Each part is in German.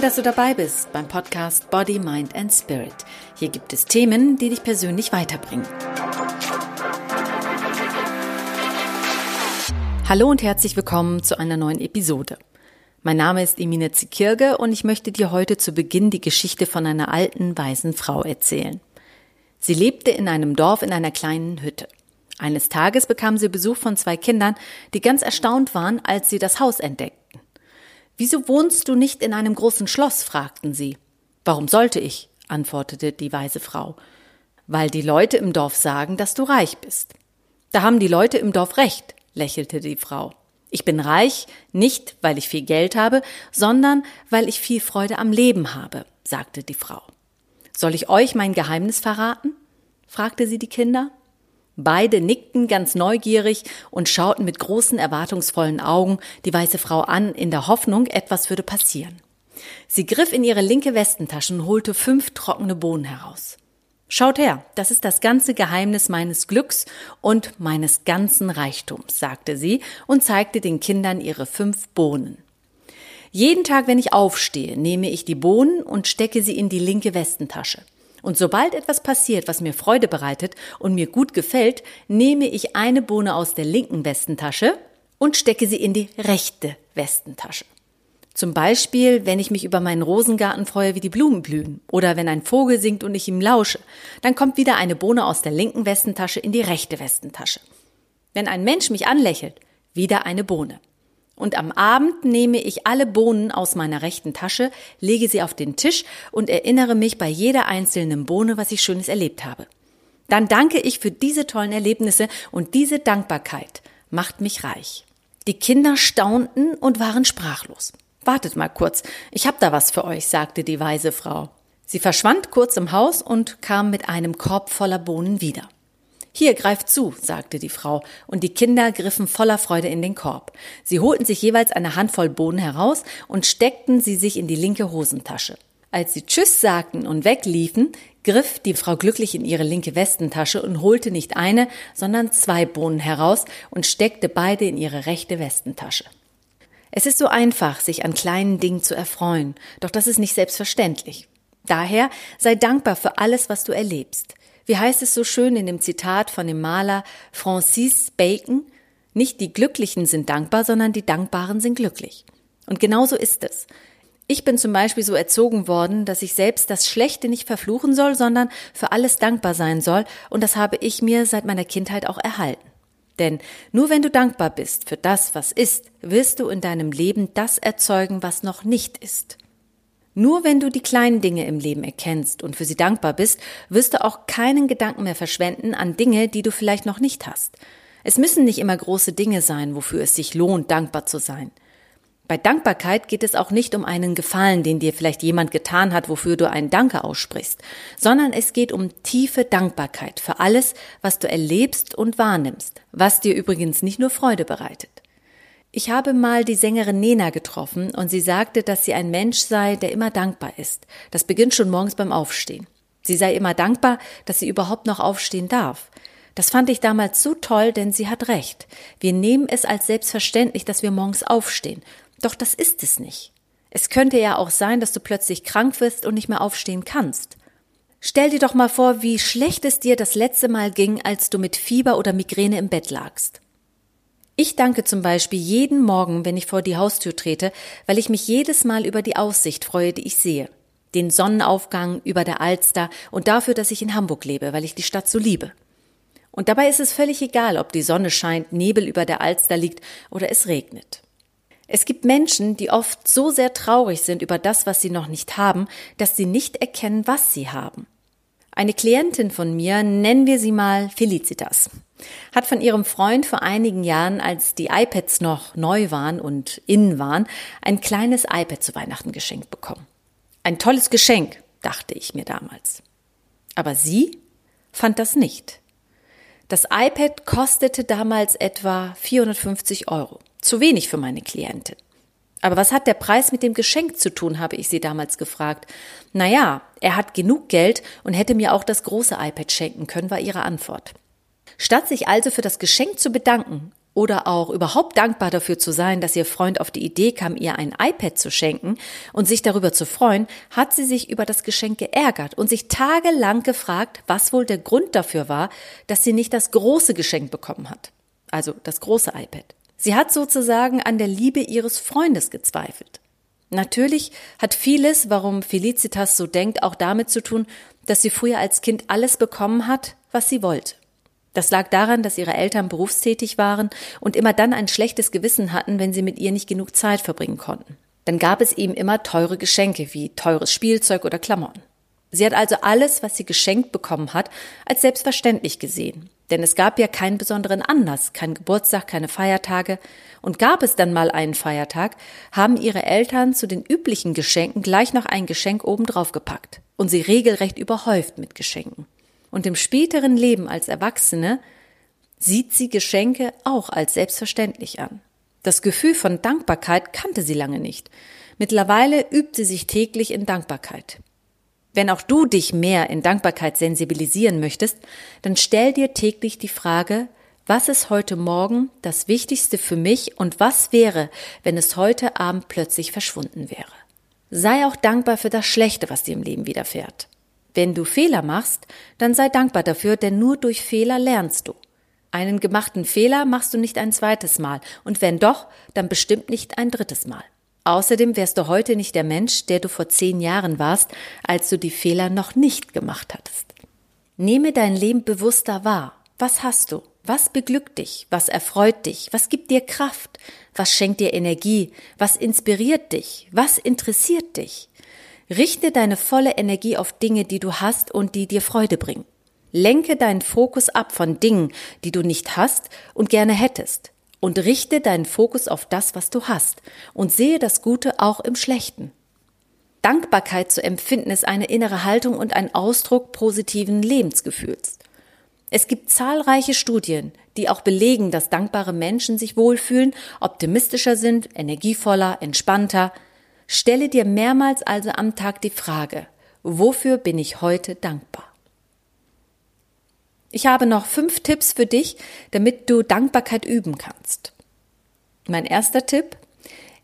Toll, dass du dabei bist beim Podcast Body, Mind and Spirit. Hier gibt es Themen, die dich persönlich weiterbringen. Hallo und herzlich willkommen zu einer neuen Episode. Mein Name ist Emine Zikirge und ich möchte dir heute zu Beginn die Geschichte von einer alten, weisen Frau erzählen. Sie lebte in einem Dorf in einer kleinen Hütte. Eines Tages bekam sie Besuch von zwei Kindern, die ganz erstaunt waren, als sie das Haus entdeckten. Wieso wohnst du nicht in einem großen Schloss? fragten sie. Warum sollte ich? antwortete die weise Frau. Weil die Leute im Dorf sagen, dass du reich bist. Da haben die Leute im Dorf recht, lächelte die Frau. Ich bin reich, nicht weil ich viel Geld habe, sondern weil ich viel Freude am Leben habe, sagte die Frau. Soll ich euch mein Geheimnis verraten? fragte sie die Kinder. Beide nickten ganz neugierig und schauten mit großen erwartungsvollen Augen die weiße Frau an, in der Hoffnung, etwas würde passieren. Sie griff in ihre linke Westentasche und holte fünf trockene Bohnen heraus. Schaut her, das ist das ganze Geheimnis meines Glücks und meines ganzen Reichtums, sagte sie und zeigte den Kindern ihre fünf Bohnen. Jeden Tag, wenn ich aufstehe, nehme ich die Bohnen und stecke sie in die linke Westentasche. Und sobald etwas passiert, was mir Freude bereitet und mir gut gefällt, nehme ich eine Bohne aus der linken Westentasche und stecke sie in die rechte Westentasche. Zum Beispiel, wenn ich mich über meinen Rosengarten freue, wie die Blumen blühen, oder wenn ein Vogel singt und ich ihm lausche, dann kommt wieder eine Bohne aus der linken Westentasche in die rechte Westentasche. Wenn ein Mensch mich anlächelt, wieder eine Bohne. Und am Abend nehme ich alle Bohnen aus meiner rechten Tasche, lege sie auf den Tisch und erinnere mich bei jeder einzelnen Bohne, was ich Schönes erlebt habe. Dann danke ich für diese tollen Erlebnisse und diese Dankbarkeit macht mich reich. Die Kinder staunten und waren sprachlos. Wartet mal kurz, ich hab da was für euch, sagte die weise Frau. Sie verschwand kurz im Haus und kam mit einem Korb voller Bohnen wieder. Hier, greift zu, sagte die Frau, und die Kinder griffen voller Freude in den Korb. Sie holten sich jeweils eine Handvoll Bohnen heraus und steckten sie sich in die linke Hosentasche. Als sie Tschüss sagten und wegliefen, griff die Frau glücklich in ihre linke Westentasche und holte nicht eine, sondern zwei Bohnen heraus und steckte beide in ihre rechte Westentasche. Es ist so einfach, sich an kleinen Dingen zu erfreuen, doch das ist nicht selbstverständlich. Daher sei dankbar für alles, was du erlebst. Wie heißt es so schön in dem Zitat von dem Maler Francis Bacon? Nicht die Glücklichen sind dankbar, sondern die Dankbaren sind glücklich. Und genauso ist es. Ich bin zum Beispiel so erzogen worden, dass ich selbst das Schlechte nicht verfluchen soll, sondern für alles dankbar sein soll, und das habe ich mir seit meiner Kindheit auch erhalten. Denn nur wenn du dankbar bist für das, was ist, wirst du in deinem Leben das erzeugen, was noch nicht ist. Nur wenn du die kleinen Dinge im Leben erkennst und für sie dankbar bist, wirst du auch keinen Gedanken mehr verschwenden an Dinge, die du vielleicht noch nicht hast. Es müssen nicht immer große Dinge sein, wofür es sich lohnt, dankbar zu sein. Bei Dankbarkeit geht es auch nicht um einen Gefallen, den dir vielleicht jemand getan hat, wofür du ein Danke aussprichst, sondern es geht um tiefe Dankbarkeit für alles, was du erlebst und wahrnimmst, was dir übrigens nicht nur Freude bereitet. Ich habe mal die Sängerin Nena getroffen und sie sagte, dass sie ein Mensch sei, der immer dankbar ist. Das beginnt schon morgens beim Aufstehen. Sie sei immer dankbar, dass sie überhaupt noch aufstehen darf. Das fand ich damals so toll, denn sie hat recht. Wir nehmen es als selbstverständlich, dass wir morgens aufstehen. Doch das ist es nicht. Es könnte ja auch sein, dass du plötzlich krank wirst und nicht mehr aufstehen kannst. Stell dir doch mal vor, wie schlecht es dir das letzte Mal ging, als du mit Fieber oder Migräne im Bett lagst. Ich danke zum Beispiel jeden Morgen, wenn ich vor die Haustür trete, weil ich mich jedes Mal über die Aussicht freue, die ich sehe. Den Sonnenaufgang über der Alster und dafür, dass ich in Hamburg lebe, weil ich die Stadt so liebe. Und dabei ist es völlig egal, ob die Sonne scheint, Nebel über der Alster liegt oder es regnet. Es gibt Menschen, die oft so sehr traurig sind über das, was sie noch nicht haben, dass sie nicht erkennen, was sie haben. Eine Klientin von mir, nennen wir sie mal Felicitas hat von ihrem Freund vor einigen Jahren, als die iPads noch neu waren und innen waren, ein kleines iPad zu Weihnachten geschenkt bekommen. Ein tolles Geschenk, dachte ich mir damals. Aber sie fand das nicht. Das iPad kostete damals etwa 450 Euro. Zu wenig für meine Klientin. Aber was hat der Preis mit dem Geschenk zu tun, habe ich sie damals gefragt. Naja, er hat genug Geld und hätte mir auch das große iPad schenken können, war ihre Antwort. Statt sich also für das Geschenk zu bedanken, oder auch überhaupt dankbar dafür zu sein, dass ihr Freund auf die Idee kam, ihr ein iPad zu schenken und sich darüber zu freuen, hat sie sich über das Geschenk geärgert und sich tagelang gefragt, was wohl der Grund dafür war, dass sie nicht das große Geschenk bekommen hat. Also das große iPad. Sie hat sozusagen an der Liebe ihres Freundes gezweifelt. Natürlich hat vieles, warum Felicitas so denkt, auch damit zu tun, dass sie früher als Kind alles bekommen hat, was sie wollte. Das lag daran, dass ihre Eltern berufstätig waren und immer dann ein schlechtes Gewissen hatten, wenn sie mit ihr nicht genug Zeit verbringen konnten. Dann gab es ihm immer teure Geschenke wie teures Spielzeug oder Klamotten. Sie hat also alles, was sie geschenkt bekommen hat, als selbstverständlich gesehen. Denn es gab ja keinen besonderen Anlass, kein Geburtstag, keine Feiertage. Und gab es dann mal einen Feiertag, haben ihre Eltern zu den üblichen Geschenken gleich noch ein Geschenk obendrauf gepackt und sie regelrecht überhäuft mit Geschenken. Und im späteren Leben als Erwachsene sieht sie Geschenke auch als selbstverständlich an. Das Gefühl von Dankbarkeit kannte sie lange nicht. Mittlerweile übt sie sich täglich in Dankbarkeit. Wenn auch du dich mehr in Dankbarkeit sensibilisieren möchtest, dann stell dir täglich die Frage, was ist heute Morgen das Wichtigste für mich und was wäre, wenn es heute Abend plötzlich verschwunden wäre? Sei auch dankbar für das Schlechte, was dir im Leben widerfährt. Wenn du Fehler machst, dann sei dankbar dafür, denn nur durch Fehler lernst du. Einen gemachten Fehler machst du nicht ein zweites Mal, und wenn doch, dann bestimmt nicht ein drittes Mal. Außerdem wärst du heute nicht der Mensch, der du vor zehn Jahren warst, als du die Fehler noch nicht gemacht hattest. Nehme dein Leben bewusster wahr. Was hast du? Was beglückt dich? Was erfreut dich? Was gibt dir Kraft? Was schenkt dir Energie? Was inspiriert dich? Was interessiert dich? Richte deine volle Energie auf Dinge, die du hast und die dir Freude bringen. Lenke deinen Fokus ab von Dingen, die du nicht hast und gerne hättest. Und richte deinen Fokus auf das, was du hast. Und sehe das Gute auch im Schlechten. Dankbarkeit zu empfinden ist eine innere Haltung und ein Ausdruck positiven Lebensgefühls. Es gibt zahlreiche Studien, die auch belegen, dass dankbare Menschen sich wohlfühlen, optimistischer sind, energievoller, entspannter, Stelle dir mehrmals also am Tag die Frage, wofür bin ich heute dankbar? Ich habe noch fünf Tipps für dich, damit du Dankbarkeit üben kannst. Mein erster Tipp,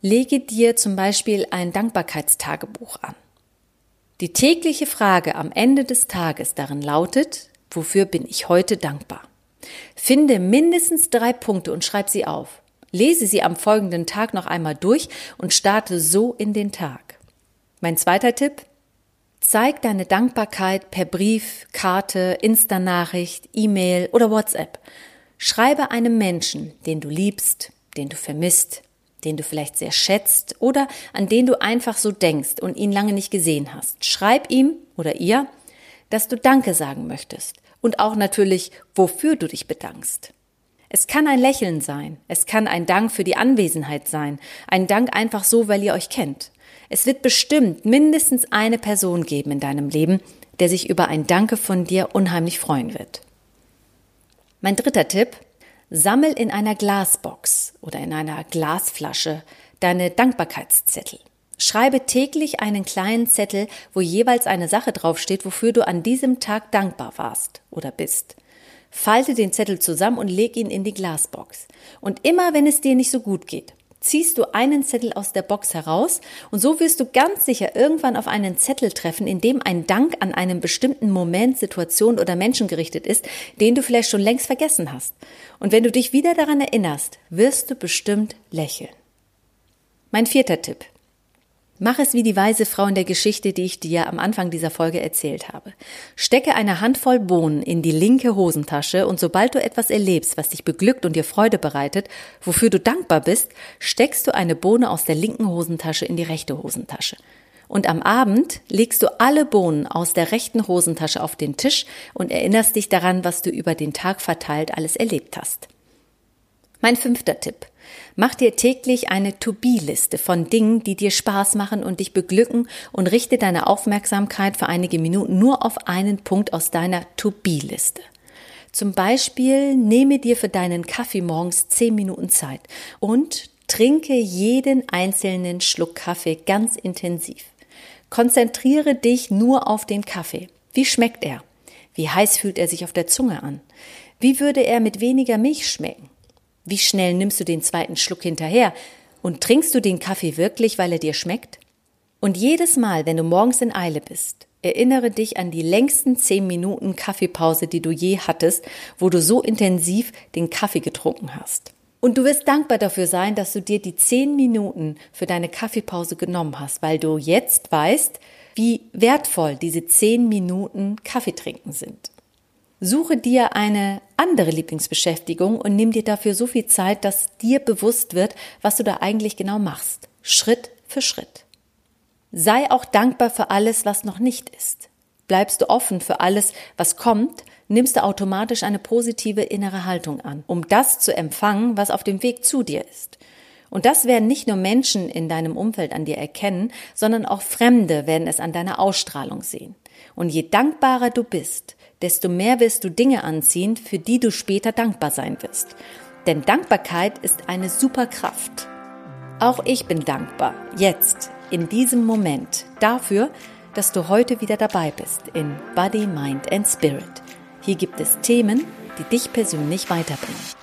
lege dir zum Beispiel ein Dankbarkeitstagebuch an. Die tägliche Frage am Ende des Tages darin lautet, wofür bin ich heute dankbar? Finde mindestens drei Punkte und schreib sie auf. Lese sie am folgenden Tag noch einmal durch und starte so in den Tag. Mein zweiter Tipp. Zeig deine Dankbarkeit per Brief, Karte, Insta-Nachricht, E-Mail oder WhatsApp. Schreibe einem Menschen, den du liebst, den du vermisst, den du vielleicht sehr schätzt oder an den du einfach so denkst und ihn lange nicht gesehen hast. Schreib ihm oder ihr, dass du Danke sagen möchtest und auch natürlich, wofür du dich bedankst. Es kann ein Lächeln sein, es kann ein Dank für die Anwesenheit sein, ein Dank einfach so, weil ihr euch kennt. Es wird bestimmt mindestens eine Person geben in deinem Leben, der sich über ein Danke von dir unheimlich freuen wird. Mein dritter Tipp, sammel in einer Glasbox oder in einer Glasflasche deine Dankbarkeitszettel. Schreibe täglich einen kleinen Zettel, wo jeweils eine Sache draufsteht, wofür du an diesem Tag dankbar warst oder bist. Falte den Zettel zusammen und leg ihn in die Glasbox. Und immer wenn es dir nicht so gut geht, ziehst du einen Zettel aus der Box heraus und so wirst du ganz sicher irgendwann auf einen Zettel treffen, in dem ein Dank an einem bestimmten Moment, Situation oder Menschen gerichtet ist, den du vielleicht schon längst vergessen hast. Und wenn du dich wieder daran erinnerst, wirst du bestimmt lächeln. Mein vierter Tipp. Mach es wie die weise Frau in der Geschichte, die ich dir am Anfang dieser Folge erzählt habe. Stecke eine Handvoll Bohnen in die linke Hosentasche und sobald du etwas erlebst, was dich beglückt und dir Freude bereitet, wofür du dankbar bist, steckst du eine Bohne aus der linken Hosentasche in die rechte Hosentasche. Und am Abend legst du alle Bohnen aus der rechten Hosentasche auf den Tisch und erinnerst dich daran, was du über den Tag verteilt alles erlebt hast. Mein fünfter Tipp. Mach dir täglich eine To-Be-Liste von Dingen, die dir Spaß machen und dich beglücken und richte deine Aufmerksamkeit für einige Minuten nur auf einen Punkt aus deiner To-Be-Liste. Zum Beispiel nehme dir für deinen Kaffee morgens zehn Minuten Zeit und trinke jeden einzelnen Schluck Kaffee ganz intensiv. Konzentriere dich nur auf den Kaffee. Wie schmeckt er? Wie heiß fühlt er sich auf der Zunge an? Wie würde er mit weniger Milch schmecken? Wie schnell nimmst du den zweiten Schluck hinterher? Und trinkst du den Kaffee wirklich, weil er dir schmeckt? Und jedes Mal, wenn du morgens in Eile bist, erinnere dich an die längsten zehn Minuten Kaffeepause, die du je hattest, wo du so intensiv den Kaffee getrunken hast. Und du wirst dankbar dafür sein, dass du dir die zehn Minuten für deine Kaffeepause genommen hast, weil du jetzt weißt, wie wertvoll diese zehn Minuten Kaffee trinken sind. Suche dir eine andere Lieblingsbeschäftigung und nimm dir dafür so viel Zeit, dass dir bewusst wird, was du da eigentlich genau machst. Schritt für Schritt. Sei auch dankbar für alles, was noch nicht ist. Bleibst du offen für alles, was kommt, nimmst du automatisch eine positive innere Haltung an, um das zu empfangen, was auf dem Weg zu dir ist. Und das werden nicht nur Menschen in deinem Umfeld an dir erkennen, sondern auch Fremde werden es an deiner Ausstrahlung sehen. Und je dankbarer du bist, desto mehr wirst du Dinge anziehen, für die du später dankbar sein wirst. Denn Dankbarkeit ist eine Superkraft. Auch ich bin dankbar, jetzt, in diesem Moment dafür, dass du heute wieder dabei bist in Body, Mind and Spirit. Hier gibt es Themen, die dich persönlich weiterbringen.